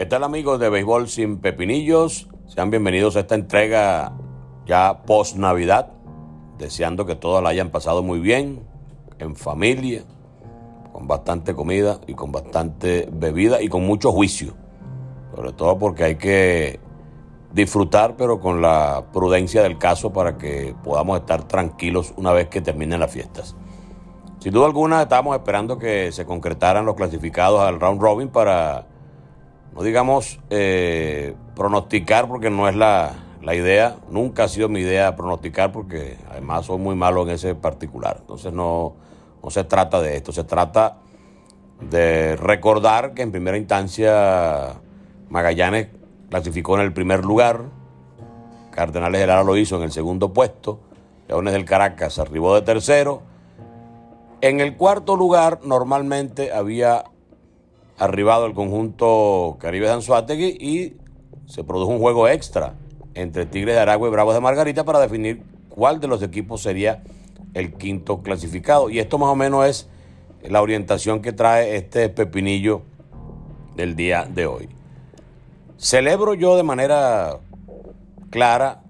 ¿Qué tal amigos de Béisbol sin Pepinillos? Sean bienvenidos a esta entrega ya post Navidad, deseando que todos la hayan pasado muy bien, en familia, con bastante comida y con bastante bebida y con mucho juicio, sobre todo porque hay que disfrutar pero con la prudencia del caso para que podamos estar tranquilos una vez que terminen las fiestas. Sin duda alguna estábamos esperando que se concretaran los clasificados al round robin para no digamos eh, pronosticar porque no es la, idea, nunca ha sido mi idea pronosticar porque además soy muy malo en ese particular. Entonces no, no se trata de esto, se trata de recordar que en primera instancia Magallanes clasificó en el primer lugar, Cardenales de Lara lo hizo en el segundo puesto, Leones del Caracas arribó de tercero. En el cuarto lugar normalmente había arribado el conjunto Caribe de Anzuategui y se produjo un juego extra entre Tigres de Aragua y Bravos de Margarita para definir cuál de los equipos sería el quinto clasificado. Y esto más o menos es la orientación que trae este pepinillo del día de hoy. Celebro yo de manera clara,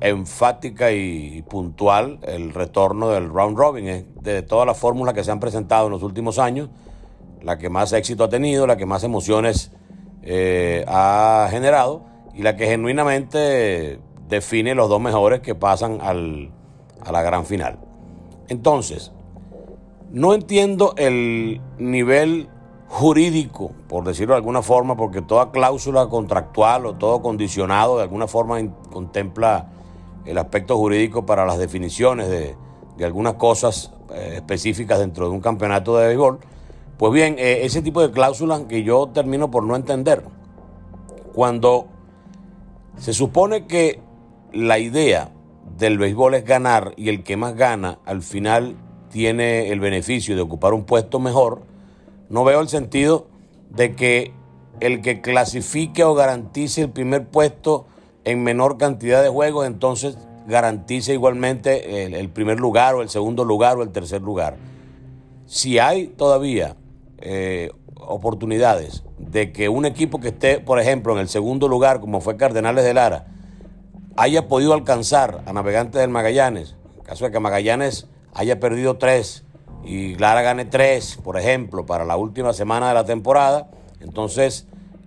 enfática y puntual el retorno del round robin de todas las fórmulas que se han presentado en los últimos años la que más éxito ha tenido, la que más emociones eh, ha generado y la que genuinamente define los dos mejores que pasan al, a la gran final. Entonces, no entiendo el nivel jurídico, por decirlo de alguna forma, porque toda cláusula contractual o todo condicionado de alguna forma contempla el aspecto jurídico para las definiciones de, de algunas cosas eh, específicas dentro de un campeonato de béisbol. Pues bien, eh, ese tipo de cláusulas que yo termino por no entender. Cuando se supone que la idea del béisbol es ganar y el que más gana al final tiene el beneficio de ocupar un puesto mejor, no veo el sentido de que el que clasifique o garantice el primer puesto en menor cantidad de juegos, entonces garantice igualmente el, el primer lugar o el segundo lugar o el tercer lugar. Si hay todavía eh, oportunidades de que un equipo que esté, por ejemplo, en el segundo lugar, como fue Cardenales de Lara, haya podido alcanzar a Navegantes del Magallanes, en caso de que Magallanes haya perdido tres y Lara gane tres, por ejemplo, para la última semana de la temporada, entonces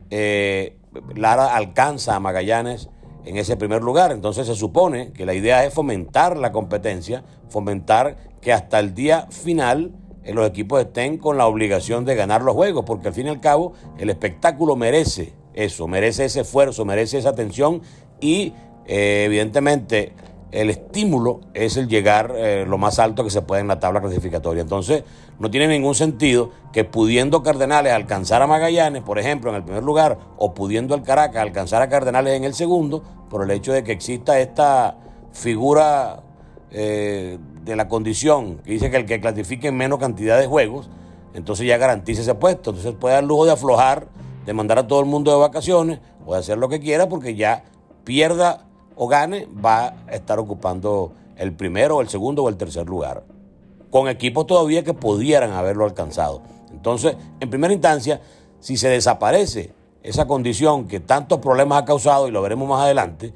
eh, Lara alcanza a Magallanes en ese primer lugar. Entonces se supone que la idea es fomentar la competencia, fomentar que hasta el día final los equipos estén con la obligación de ganar los juegos, porque al fin y al cabo el espectáculo merece eso, merece ese esfuerzo, merece esa atención y eh, evidentemente el estímulo es el llegar eh, lo más alto que se puede en la tabla clasificatoria. Entonces, no tiene ningún sentido que pudiendo Cardenales alcanzar a Magallanes, por ejemplo, en el primer lugar, o pudiendo el Caracas alcanzar a Cardenales en el segundo, por el hecho de que exista esta figura eh, de la condición que dice que el que clasifique en menos cantidad de juegos, entonces ya garantiza ese puesto. Entonces puede dar lujo de aflojar, de mandar a todo el mundo de vacaciones o de hacer lo que quiera porque ya pierda o gane, va a estar ocupando el primero, el segundo o el tercer lugar. Con equipos todavía que pudieran haberlo alcanzado. Entonces, en primera instancia, si se desaparece esa condición que tantos problemas ha causado, y lo veremos más adelante,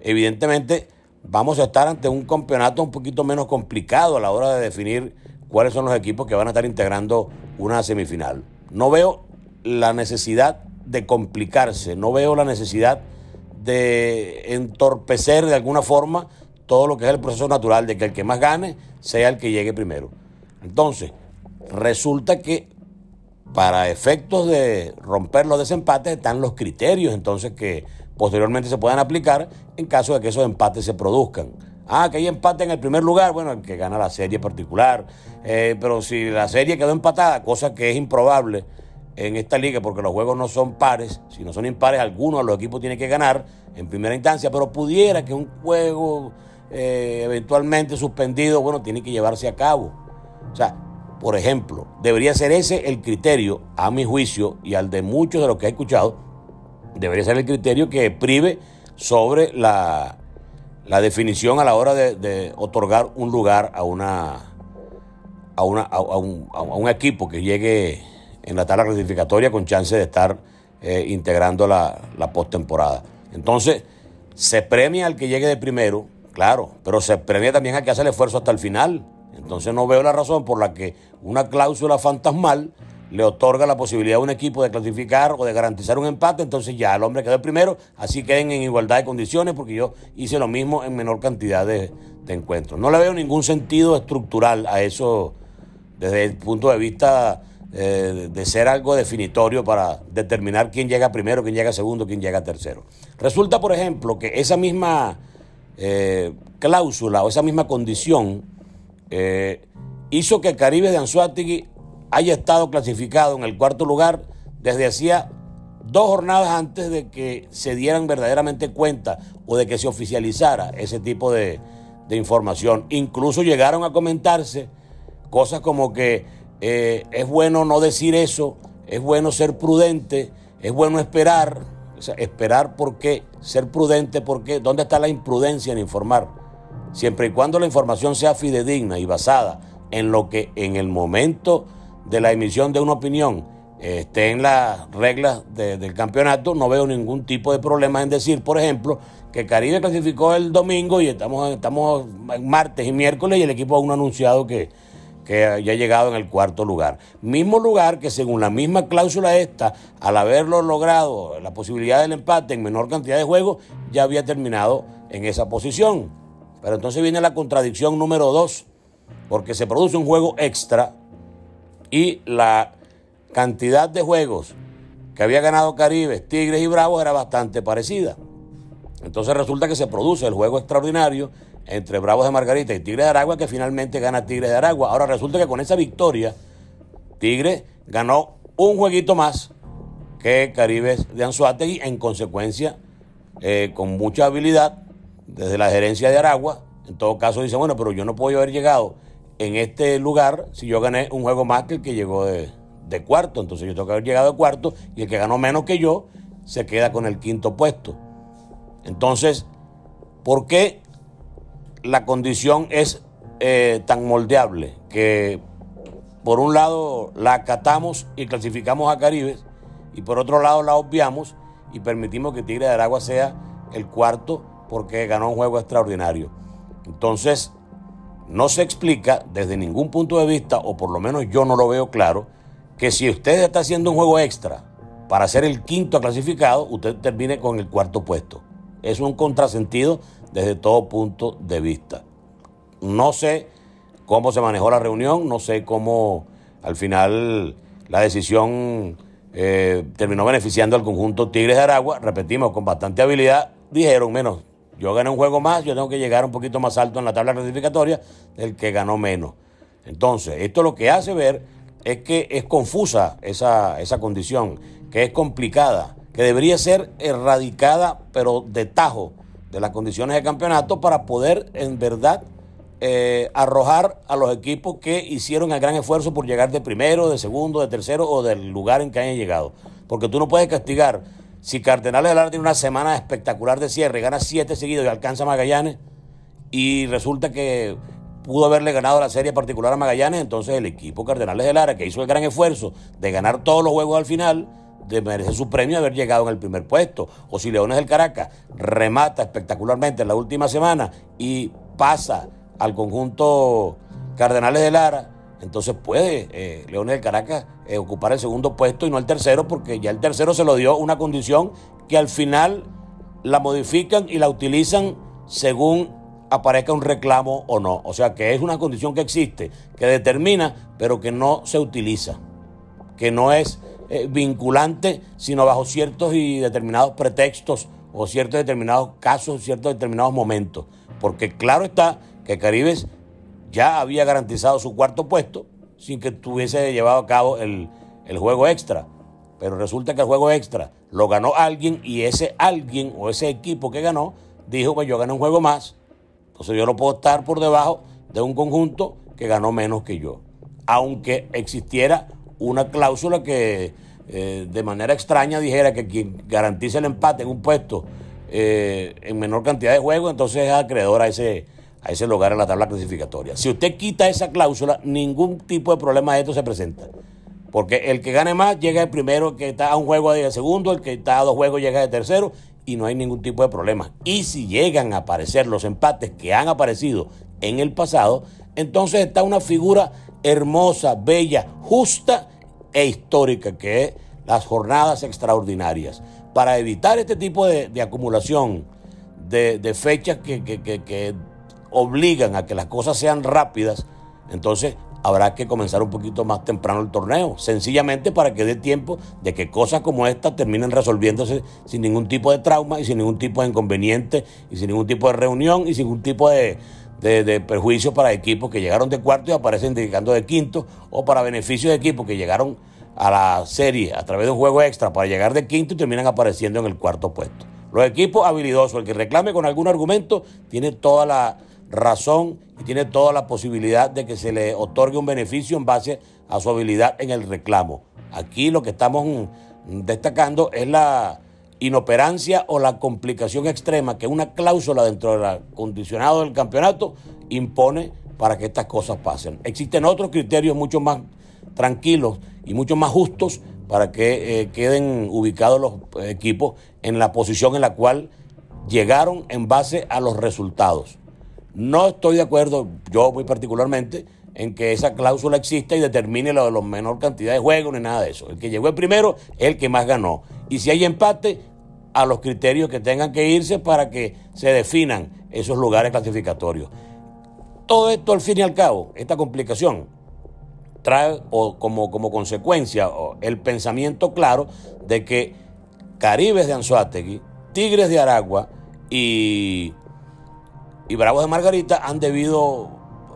evidentemente vamos a estar ante un campeonato un poquito menos complicado a la hora de definir cuáles son los equipos que van a estar integrando una semifinal. No veo la necesidad de complicarse, no veo la necesidad de entorpecer de alguna forma todo lo que es el proceso natural de que el que más gane sea el que llegue primero. Entonces, resulta que para efectos de romper los desempates están los criterios entonces que posteriormente se puedan aplicar en caso de que esos empates se produzcan. Ah, que hay empate en el primer lugar, bueno, el que gana la serie particular. Eh, pero si la serie quedó empatada, cosa que es improbable en esta liga, porque los juegos no son pares, si no son impares, algunos de los equipos tienen que ganar en primera instancia, pero pudiera que un juego eh, eventualmente suspendido, bueno, tiene que llevarse a cabo. O sea, por ejemplo, debería ser ese el criterio, a mi juicio, y al de muchos de los que he escuchado, debería ser el criterio que prive sobre la, la definición a la hora de, otorgar un lugar a una a, una, a, un, a, un, equipo que llegue en la tabla clasificatoria con chance de estar eh, integrando la, la postemporada. Entonces, se premia al que llegue de primero, claro, pero se premia también al que hace el esfuerzo hasta el final. Entonces no veo la razón por la que una cláusula fantasmal le otorga la posibilidad a un equipo de clasificar o de garantizar un empate, entonces ya el hombre quedó el primero, así queden en igualdad de condiciones, porque yo hice lo mismo en menor cantidad de, encuentros. No le veo ningún sentido estructural a eso desde el punto de vista eh, de ser algo definitorio para determinar quién llega primero, quién llega segundo, quién llega tercero. Resulta, por ejemplo, que esa misma eh, cláusula o esa misma condición eh, hizo que Caribe de Anzuategui haya estado clasificado en el cuarto lugar desde hacía dos jornadas antes de que se dieran verdaderamente cuenta o de que se oficializara ese tipo de, de información. Incluso llegaron a comentarse cosas como que eh, es bueno no decir eso, es bueno ser prudente, es bueno esperar. esperar por qué, ser prudente por qué, ¿dónde está la imprudencia en informar? Siempre y cuando la información sea fidedigna y basada en lo que en el momento de la emisión de una opinión esté en las reglas del campeonato, no veo ningún tipo de problema en decir, por ejemplo, que Caribe clasificó el domingo y estamos, estamos martes y miércoles y el equipo aún ha anunciado que, que ya ha llegado en el cuarto lugar. Mismo lugar que según la misma cláusula esta, al haberlo logrado la posibilidad del empate en menor cantidad de juegos, ya había terminado en esa posición. Pero entonces viene la contradicción número dos, porque se produce un juego extra y la cantidad de juegos que había ganado Caribe, Tigres y Bravos era bastante parecida. Entonces resulta que se produce el juego extraordinario entre Bravos de Margarita y Tigres de Aragua, que finalmente gana Tigres de Aragua. Ahora resulta que con esa victoria, Tigres ganó un jueguito más que Caribes de Anzuategui, en consecuencia, eh, con mucha habilidad, desde la gerencia de Aragua. En todo caso, dice, bueno, pero yo no puedo haber llegado en este lugar si yo gané un juego más que el que llegó de, de cuarto. Entonces yo tengo que haber llegado de cuarto y el que ganó menos que yo se queda con el quinto puesto. Entonces, ¿por qué la condición es eh, tan moldeable que por un lado la acatamos y clasificamos a Caribes y por otro lado la obviamos y permitimos que Tigre de Aragua sea el cuarto porque ganó un juego extraordinario. Entonces, no se explica desde ningún punto de vista, o por lo menos yo no lo veo claro, que si usted está haciendo un juego extra para ser el quinto clasificado, usted termine con el cuarto puesto. Es un contrasentido desde todo punto de vista. No sé cómo se manejó la reunión, no sé cómo al final la decisión eh, terminó beneficiando al conjunto Tigres de Aragua, repetimos, con bastante habilidad, dijeron, menos, yo gané un juego más, yo tengo que llegar un poquito más alto en la tabla clasificatoria del que ganó menos. Entonces, esto lo que hace ver es que es confusa esa, esa condición, que es complicada, que debería ser erradicada, pero de tajo de las condiciones de campeonato para poder en verdad eh, arrojar a los equipos que hicieron el gran esfuerzo por llegar de primero, de segundo, de tercero o del lugar en que hayan llegado. Porque tú no puedes castigar. Si Cardenales de Lara tiene una semana espectacular de cierre, gana siete seguidos y alcanza a Magallanes, y resulta que pudo haberle ganado la serie particular a Magallanes, entonces el equipo Cardenales de Lara, que hizo el gran esfuerzo de ganar todos los juegos al final, de merecer su premio haber llegado en el primer puesto. O si Leones del Caracas remata espectacularmente en la última semana y pasa al conjunto Cardenales de Lara, entonces puede eh, del Caracas eh, ocupar el segundo puesto y no el tercero, porque ya el tercero se lo dio una condición que al final la modifican y la utilizan según aparezca un reclamo o no. O sea que es una condición que existe, que determina, pero que no se utiliza, que no es eh, vinculante, sino bajo ciertos y determinados pretextos o ciertos determinados casos, ciertos determinados momentos. Porque claro está que Caribes ya había garantizado su cuarto puesto sin que tuviese llevado a cabo el, juego extra. pero resulta que el juego extra lo ganó alguien y ese alguien o ese equipo que ganó dijo, pues yo gané un juego más, entonces yo no puedo estar por debajo de un conjunto que ganó menos que yo. Aunque existiera una cláusula que eh, de manera extraña dijera que quien garantice el empate en un puesto eh, en menor cantidad de juegos, entonces es acreedor a ese, a ese lugar en la tabla clasificatoria. Si usted quita esa cláusula, ningún tipo de problema de esto se presenta. Porque el que gane más llega el primero, el que está a un juego de segundo, el que está a dos juegos llega de tercero y no hay ningún tipo de problema. Y si llegan a aparecer los empates que han aparecido en el pasado, entonces está una figura hermosa, bella, justa e histórica, que es las jornadas extraordinarias. Para evitar este tipo de, acumulación de, fechas que obligan a que las cosas sean rápidas, entonces habrá que comenzar un poquito más temprano el torneo, sencillamente para que dé tiempo de que cosas como esta terminen resolviéndose sin ningún tipo de trauma y sin ningún tipo de inconveniente y sin ningún tipo de reunión y sin ningún tipo de, de, perjuicio para equipos que llegaron de cuarto y aparecen dedicando de quinto o para beneficio de equipos que llegaron a la serie a través de un juego extra para llegar de quinto y terminan apareciendo en el cuarto puesto. Los equipos habilidosos, el que reclame con algún argumento, tiene toda la razón y tiene toda la posibilidad de que se le otorgue un beneficio en base a su habilidad en el reclamo. Aquí lo que estamos destacando es la inoperancia o la complicación extrema que una cláusula dentro del acondicionado del campeonato impone para que estas cosas pasen. Existen otros criterios mucho más tranquilos y mucho más justos para que eh, queden ubicados los equipos en la posición en la cual llegaron en base a los resultados. No estoy de acuerdo, yo muy particularmente, en que esa cláusula exista y determine la de menor cantidad de juegos ni nada de eso. El que llegó el primero es el que más ganó. Y si hay empate, a los criterios que tengan que irse para que se definan esos lugares clasificatorios. Todo esto, al fin y al cabo, esta complicación, trae como, como consecuencia el pensamiento claro de que Caribes de Anzuategui, Tigres de Aragua y y Bravos de Margarita han debido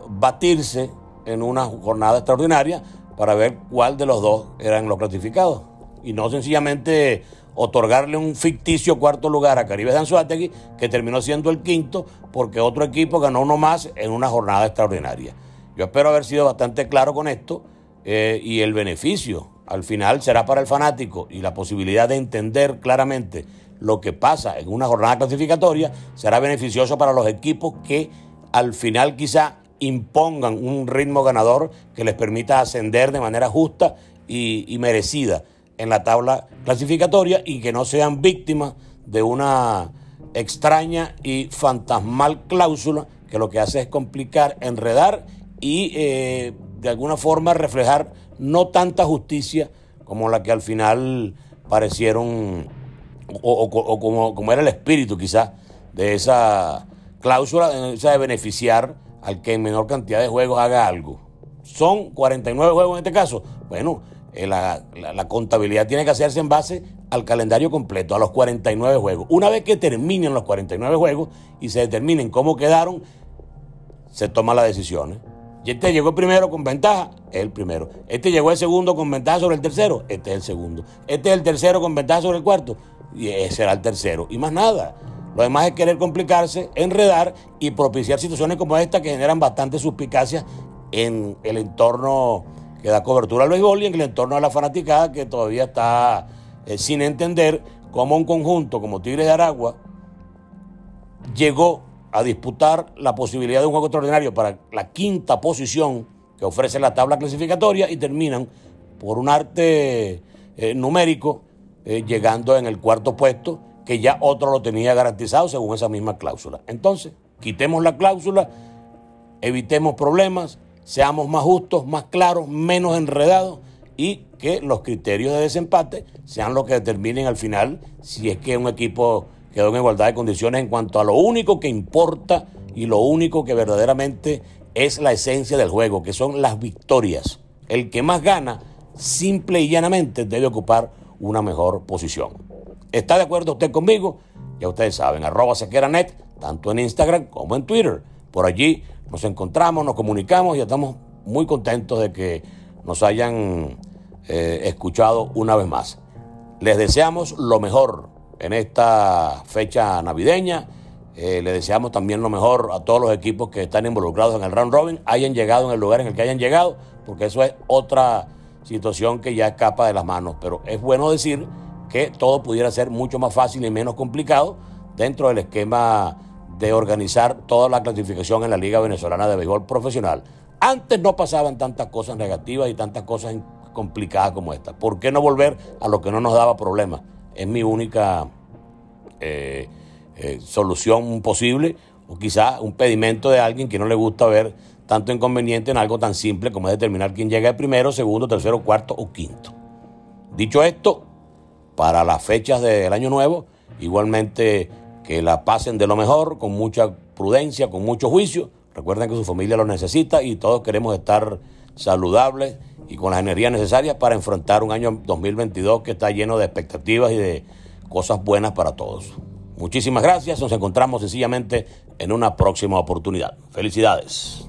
batirse en una jornada extraordinaria para ver cuál de los dos eran los clasificados. Y no sencillamente otorgarle un ficticio cuarto lugar a Caribe de Anzuategui, que terminó siendo el quinto, porque otro equipo ganó uno más en una jornada extraordinaria. Yo espero haber sido bastante claro con esto eh, y el beneficio al final será para el fanático y la posibilidad de entender claramente lo que pasa en una jornada clasificatoria será beneficioso para los equipos que al final quizá impongan un ritmo ganador que les permita ascender de manera justa y, merecida en la tabla clasificatoria y que no sean víctimas de una extraña y fantasmal cláusula que lo que hace es complicar, enredar y eh, de alguna forma reflejar no tanta justicia como la que al final parecieron o, como, era el espíritu quizás de esa cláusula, esa de beneficiar al que en menor cantidad de juegos haga algo. Son 49 juegos en este caso. Bueno, eh, la, contabilidad tiene que hacerse en base al calendario completo, a los 49 juegos. Una vez que terminen los 49 juegos y se determinen cómo quedaron, se toma la decisión. ¿eh? Y este llegó primero con ventaja, es el primero. Este llegó el segundo con ventaja sobre el tercero, este es el segundo. Este es el tercero con ventaja sobre el cuarto, y será el tercero. Y más nada. Lo demás es querer complicarse, enredar y propiciar situaciones como esta que generan bastante suspicacia en el entorno que da cobertura al béisbol y en el entorno de la fanaticada que todavía está eh, sin entender cómo un conjunto como Tigres de Aragua llegó a disputar la posibilidad de un juego extraordinario para la quinta posición que ofrece la tabla clasificatoria y terminan por un arte eh, numérico eh, llegando en el cuarto puesto, que ya otro lo tenía garantizado según esa misma cláusula. Entonces, quitemos la cláusula, evitemos problemas, seamos más justos, más claros, menos enredados y que los criterios de desempate sean los que determinen al final si es que un equipo quedó en igualdad de condiciones en cuanto a lo único que importa y lo único que verdaderamente es la esencia del juego, que son las victorias. El que más gana, simple y llanamente, debe ocupar una mejor posición. ¿Está de acuerdo usted conmigo? Ya ustedes saben, arroba sequeranet, tanto en Instagram como en Twitter. Por allí nos encontramos, nos comunicamos y estamos muy contentos de que nos hayan eh, escuchado una vez más. Les deseamos lo mejor en esta fecha navideña. Eh, le deseamos también lo mejor a todos los equipos que están involucrados en el round robin, hayan llegado en el lugar en el que hayan llegado, porque eso es otra situación que ya escapa de las manos. Pero es bueno decir que todo pudiera ser mucho más fácil y menos complicado dentro del esquema de organizar toda la clasificación en la Liga Venezolana de Béisbol Profesional. Antes no pasaban tantas cosas negativas y tantas cosas complicadas como esta. ¿Por qué no volver a lo que no nos daba problemas? Es mi única eh, eh, solución posible o quizá un pedimento de alguien que no le gusta ver tanto inconveniente en algo tan simple como es determinar quién llega primero, segundo, tercero, cuarto o quinto. Dicho esto, para las fechas del año nuevo, igualmente que la pasen de lo mejor, con mucha prudencia, con mucho juicio. Recuerden que su familia lo necesita y todos queremos estar saludables y con las energías necesarias para enfrentar un año 2022 que está lleno de expectativas y de cosas buenas para todos. Muchísimas gracias, nos encontramos sencillamente en una próxima oportunidad. Felicidades.